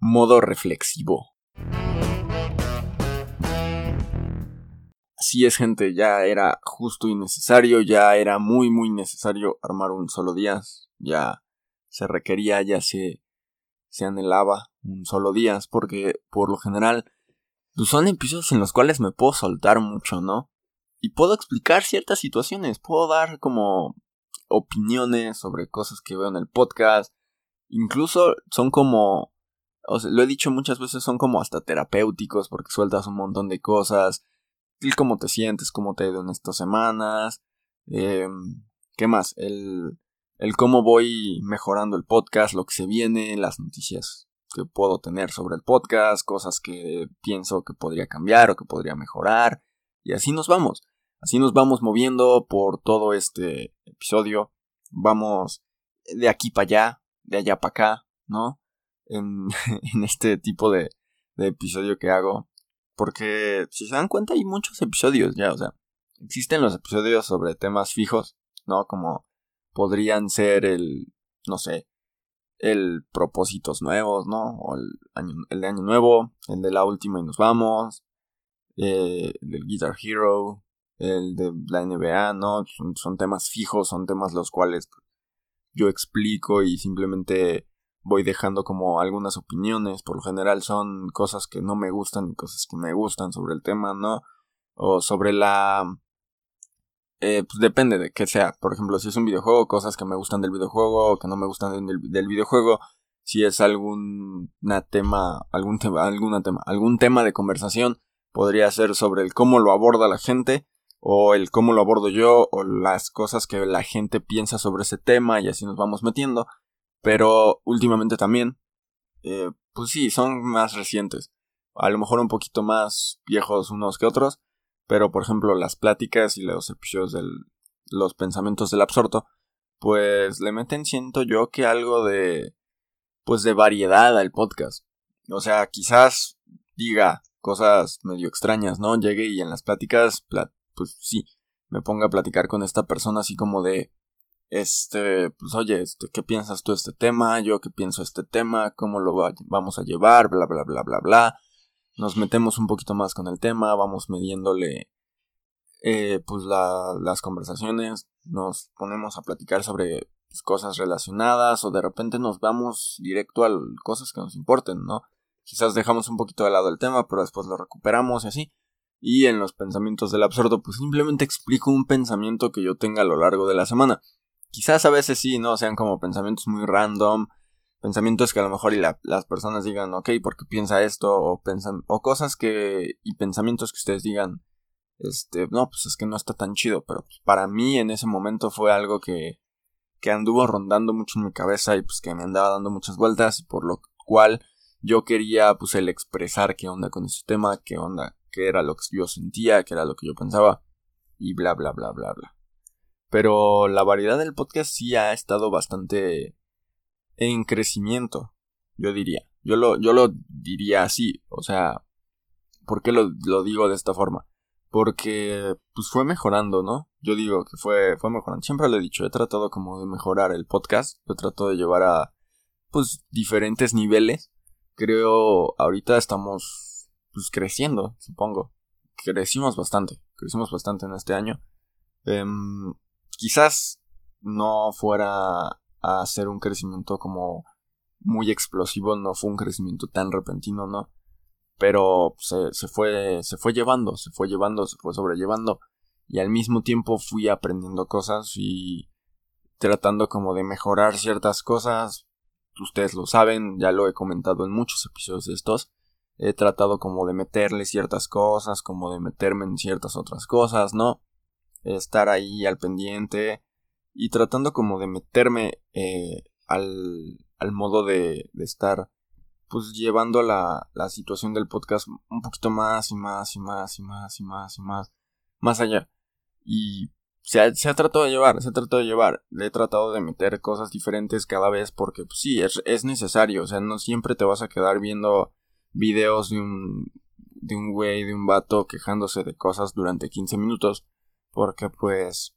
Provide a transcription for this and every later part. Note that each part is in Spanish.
modo reflexivo. Así es, gente, ya era justo y necesario, ya era muy, muy necesario armar un solo días, ya se requería, ya se, se anhelaba un solo días, porque por lo general pues son episodios en los cuales me puedo soltar mucho, ¿no? Y puedo explicar ciertas situaciones, puedo dar como opiniones sobre cosas que veo en el podcast, incluso son como, o sea, lo he dicho muchas veces, son como hasta terapéuticos porque sueltas un montón de cosas, el cómo te sientes, cómo te ha ido en estas semanas, eh, ¿qué más? El, el cómo voy mejorando el podcast, lo que se viene, las noticias que puedo tener sobre el podcast, cosas que pienso que podría cambiar o que podría mejorar, y así nos vamos. Así nos vamos moviendo por todo este episodio. Vamos de aquí para allá, de allá para acá, ¿no? En, este tipo de, de episodio que hago. Porque si se dan cuenta hay muchos episodios ya, o sea, existen los episodios sobre temas fijos, ¿no? Como podrían ser el, no sé, el propósitos nuevos, ¿no? O el, año, el de año nuevo, el de la última y nos vamos, eh, el del Guitar Hero, el de la NBA, ¿no? Son, temas fijos, son temas los cuales yo explico y simplemente voy dejando como algunas opiniones, por lo general son cosas que no me gustan y cosas que me gustan sobre el tema, ¿no? O sobre la... Eh, pues depende de qué sea. Por ejemplo, si es un videojuego, cosas que me gustan del videojuego o que no me gustan del, del videojuego. Si es algún tema, algún tema, alguna tema, algún tema de conversación, podría ser sobre el cómo lo aborda la gente o el cómo lo abordo yo o las cosas que la gente piensa sobre ese tema y así nos vamos metiendo. Pero últimamente también, eh, pues sí, son más recientes. A lo mejor un poquito más viejos unos que otros. Pero por ejemplo las pláticas y los episodios de los pensamientos del absorto, pues le meten, siento yo, que algo de, pues de variedad al podcast. O sea, quizás diga cosas medio extrañas, ¿no? Llegue y en las pláticas, pues sí, me ponga a platicar con esta persona así como de, este, pues oye, este, ¿qué piensas tú de este tema? Yo qué pienso de este tema, cómo lo vamos a llevar, bla, bla, bla, bla, bla. Nos metemos un poquito más con el tema, vamos midiéndole, eh, pues la, las conversaciones, nos ponemos a platicar sobre pues, cosas relacionadas o de repente nos vamos directo a cosas que nos importen, ¿no? Quizás dejamos un poquito de lado el tema, pero después lo recuperamos y así. Y en los pensamientos del absurdo, pues simplemente explico un pensamiento que yo tenga a lo largo de la semana. Quizás a veces sí, ¿no? Sean como pensamientos muy random, pensamientos que a lo mejor y las personas digan, ok, ¿por qué piensa esto? O, pensan, o cosas que, y pensamientos que ustedes digan, este, no, pues es que no está tan chido, pero pues para mí en ese momento fue algo que, que anduvo rondando mucho en mi cabeza y pues que me andaba dando muchas vueltas por lo cual yo quería pues el expresar qué onda con ese tema, qué onda, qué era lo que yo sentía, qué era lo que yo pensaba y bla bla bla bla bla. Pero la variedad del podcast sí ha estado bastante en crecimiento, yo diría. Yo lo, yo lo diría así, o sea, ¿por qué lo, lo digo de esta forma? Porque pues fue mejorando, ¿no? Yo digo que fue, fue mejorando. Siempre lo he dicho, he tratado como de mejorar el podcast, lo trato de llevar a pues diferentes niveles. Creo ahorita estamos pues creciendo, supongo. Crecimos bastante, crecimos bastante en este año. Eh, quizás no fuera a ser un crecimiento como muy explosivo, no fue un crecimiento tan repentino, ¿no? Pero se, se, fue, se fue llevando, se fue llevando, se fue sobrellevando y al mismo tiempo fui aprendiendo cosas y tratando como de mejorar ciertas cosas. Ustedes lo saben, ya lo he comentado en muchos episodios de estos. He tratado como de meterle ciertas cosas, como de meterme en ciertas otras cosas, ¿no? Estar ahí al pendiente y tratando como de meterme eh, al, al, modo de, de, estar pues llevando la, la situación del podcast un poquito más y más y más y más y más y más más allá y se ha, se ha tratado de llevar, se ha tratado de llevar. Le he tratado de meter cosas diferentes cada vez porque pues, sí, es, es necesario. O sea, no siempre te vas a quedar viendo videos de un de un güey, de un vato quejándose de cosas durante 15 minutos porque pues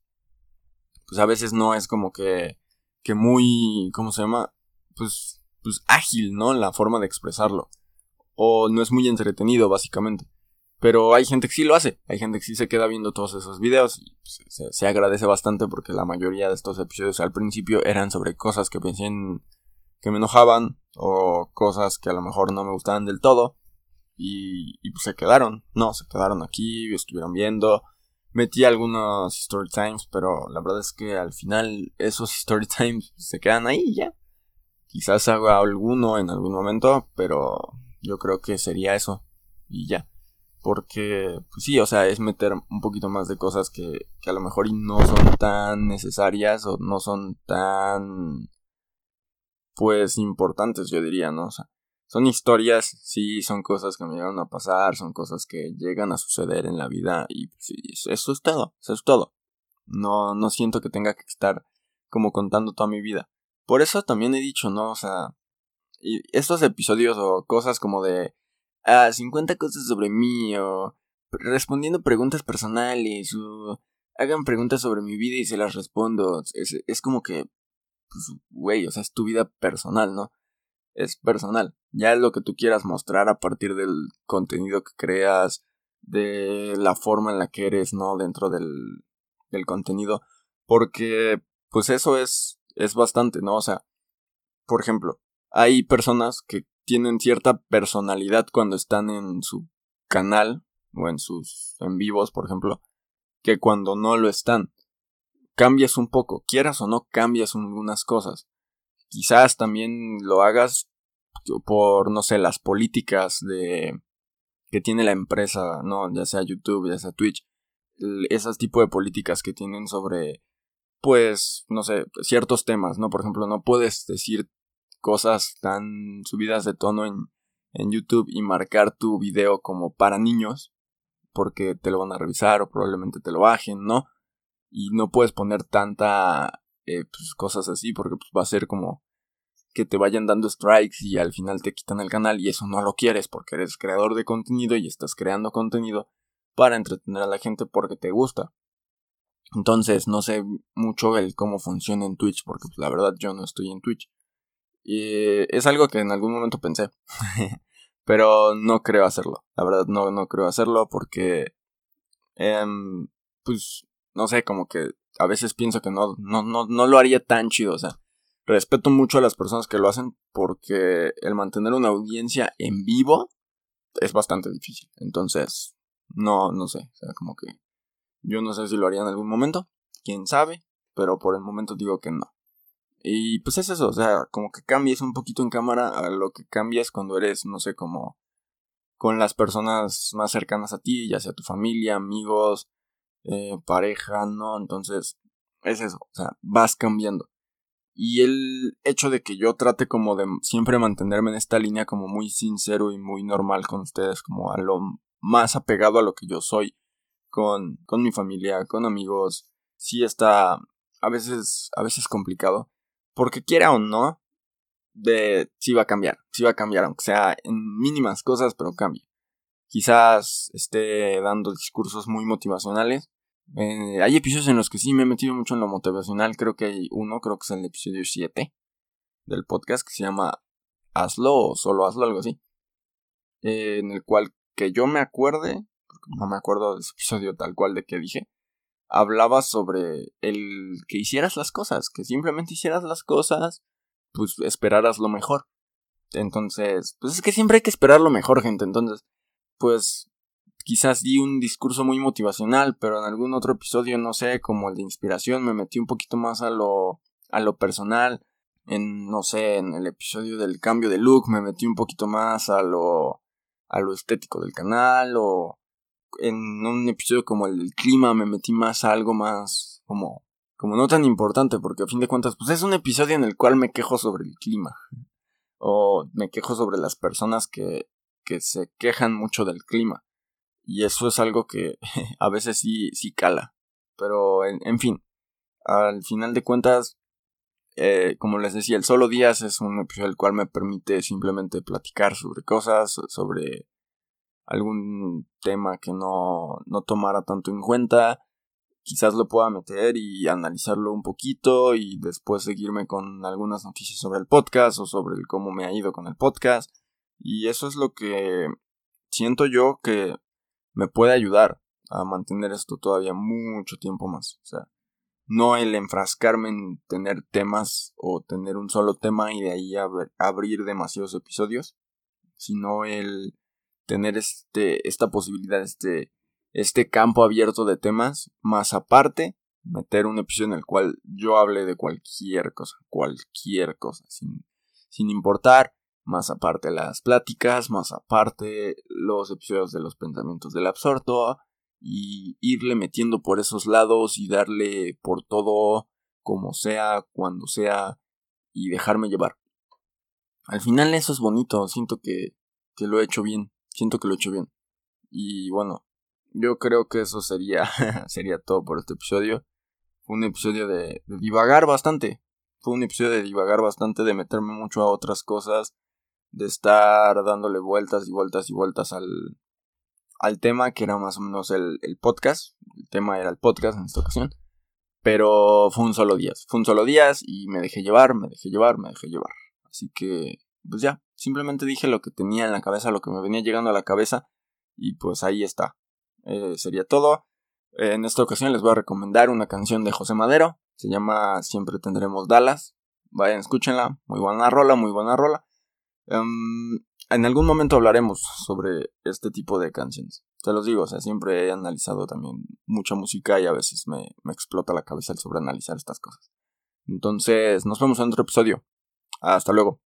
pues a veces no es como que que muy cómo se llama pues pues ágil, ¿no? La forma de expresarlo. O no es muy entretenido, básicamente. Pero hay gente que sí lo hace, hay gente que sí se queda viendo todos esos videos y pues, se, agradece bastante porque la mayoría de estos episodios al principio eran sobre cosas que pensé que me enojaban o cosas que a lo mejor no me gustaban del todo y, y pues se quedaron, no, se quedaron aquí, estuvieron viendo, metí algunos story times, pero la verdad es que al final esos story times se quedan ahí ya. Quizás haga alguno en algún momento, pero yo creo que sería eso y ya. Porque, pues sí, o sea, es meter un poquito más de cosas que, que a lo mejor no son tan necesarias o no son tan, pues, importantes, yo diría, ¿no? O sea, son historias, sí, son cosas que me llegan a pasar, son cosas que llegan a suceder en la vida y pues, sí, eso es todo, eso es todo. No, no siento que tenga que estar como contando toda mi vida. Por eso también he dicho, ¿no? O sea, y estos episodios o cosas como de a 50 cosas sobre mí o respondiendo preguntas personales o hagan preguntas sobre mi vida y se las respondo. Es, es como que, pues, güey, o sea, es tu vida personal, ¿no? Es personal. Ya es lo que tú quieras mostrar a partir del contenido que creas, de la forma en la que eres, ¿no? Dentro del, contenido. Porque, pues eso es, es bastante, ¿no? O sea, por ejemplo, hay personas que tienen cierta personalidad cuando están en su canal o en sus en vivos, por ejemplo, que cuando no lo están. Cambias un poco, quieras o no, cambias algunas cosas. Quizás también lo hagas por, no sé, las políticas de que tiene la empresa, no, ya sea YouTube, ya sea Twitch, esas tipo de políticas que tienen sobre, pues, no sé, ciertos temas, ¿no? Por ejemplo, no puedes decir cosas tan subidas de tono en, en YouTube y marcar tu video como para niños, porque te lo van a revisar o probablemente te lo bajen, ¿no? Y no puedes poner tanta eh, pues, cosas así porque pues, va a ser como que te vayan dando strikes y al final te quitan el canal y eso no lo quieres porque eres creador de contenido y estás creando contenido para entretener a la gente porque te gusta. Entonces no sé mucho el cómo funciona en Twitch porque pues, la verdad yo no estoy en Twitch. Y es algo que en algún momento pensé. Pero no creo hacerlo. La verdad, no, no creo hacerlo porque. Em, pues. No sé, como que a veces pienso que no, no, no, no lo haría tan chido. O sea, respeto mucho a las personas que lo hacen porque el mantener una audiencia en vivo es bastante difícil. Entonces, no, no sé. O sea, como que. Yo no sé si lo haría en algún momento. Quién sabe. Pero por el momento digo que no. Y pues es eso, o sea, como que cambies un poquito en cámara a lo que cambias cuando eres, no sé, como con las personas más cercanas a ti, ya sea tu familia, amigos, eh, pareja, ¿no? Entonces, es eso, o sea, vas cambiando. Y el hecho de que yo trate como de siempre mantenerme en esta línea como muy sincero y muy normal con ustedes, como a lo más apegado a lo que yo soy, con, con mi familia, con amigos, sí está a veces, a veces complicado porque quiera o no, de sí va a cambiar, sí va a cambiar, aunque sea en mínimas cosas, pero cambia. Quizás esté dando discursos muy motivacionales. Eh, hay episodios en los que sí me he metido mucho en lo motivacional, creo que hay uno, creo que es el episodio 7 del podcast que se llama Hazlo o solo hazlo, algo así. Eh, en el cual que yo me acuerde, porque no me acuerdo de ese episodio tal cual de que dije, hablaba sobre el que hicieras las cosas, que simplemente hicieras las cosas, pues esperaras lo mejor. Entonces, pues es que siempre hay que esperar lo mejor, gente. Entonces, pues quizás di un discurso muy motivacional, pero en algún otro episodio, no sé, como el de inspiración, me metí un poquito más a lo, a lo personal. En, no sé, en el episodio del cambio de look, me metí un poquito más a lo, a lo estético del canal, o en un episodio como el del clima me metí más a algo más como como no tan importante porque a fin de cuentas pues es un episodio en el cual me quejo sobre el clima o me quejo sobre las personas que que se quejan mucho del clima y eso es algo que a veces sí sí cala pero en, en fin al final de cuentas eh, como les decía el solo días es un episodio el cual me permite simplemente platicar sobre cosas sobre algún tema que no, no tomara tanto en cuenta quizás lo pueda meter y analizarlo un poquito y después seguirme con algunas noticias sobre el podcast o sobre cómo me ha ido con el podcast. Y eso es lo que siento yo que me puede ayudar a mantener esto todavía mucho tiempo más. O sea, no el enfrascarme en tener temas o tener un solo tema y de ahí abrir demasiados episodios, sino el tener este, esta posibilidad, este, este campo abierto de temas, más aparte, meter un episodio en el cual yo hable de cualquier cosa, cualquier cosa, sin, sin importar, más aparte las pláticas, más aparte los episodios de los pensamientos del absorto, y irle metiendo por esos lados y darle por todo como sea, cuando sea y dejarme llevar. Al final eso es bonito, siento que, que lo he hecho bien, siento que lo he hecho bien. Y bueno, yo creo que eso sería, sería todo por este episodio. Fue un episodio de, de divagar bastante. Fue un episodio de divagar bastante, de meterme mucho a otras cosas, de estar dándole vueltas y vueltas y vueltas al, al tema, que era más o menos el, podcast. El tema era el podcast en esta ocasión. Pero fue un solo día. Fue un solo día y me dejé llevar, me dejé llevar, me dejé llevar. Así que, pues ya, simplemente dije lo que tenía en la cabeza, lo que me venía llegando a la cabeza. Y pues ahí está. Eh, sería todo. en esta ocasión les voy a recomendar una canción de José Madero. Se llama Siempre tendremos Dallas. Vayan, escúchenla. Muy buena rola, muy buena rola. Em, en algún momento hablaremos sobre este tipo de canciones. Te los digo, o sea, siempre he analizado también mucha música y a veces me, me explota la cabeza el sobreanalizar estas cosas. Entonces, nos vemos en otro episodio. Hasta luego.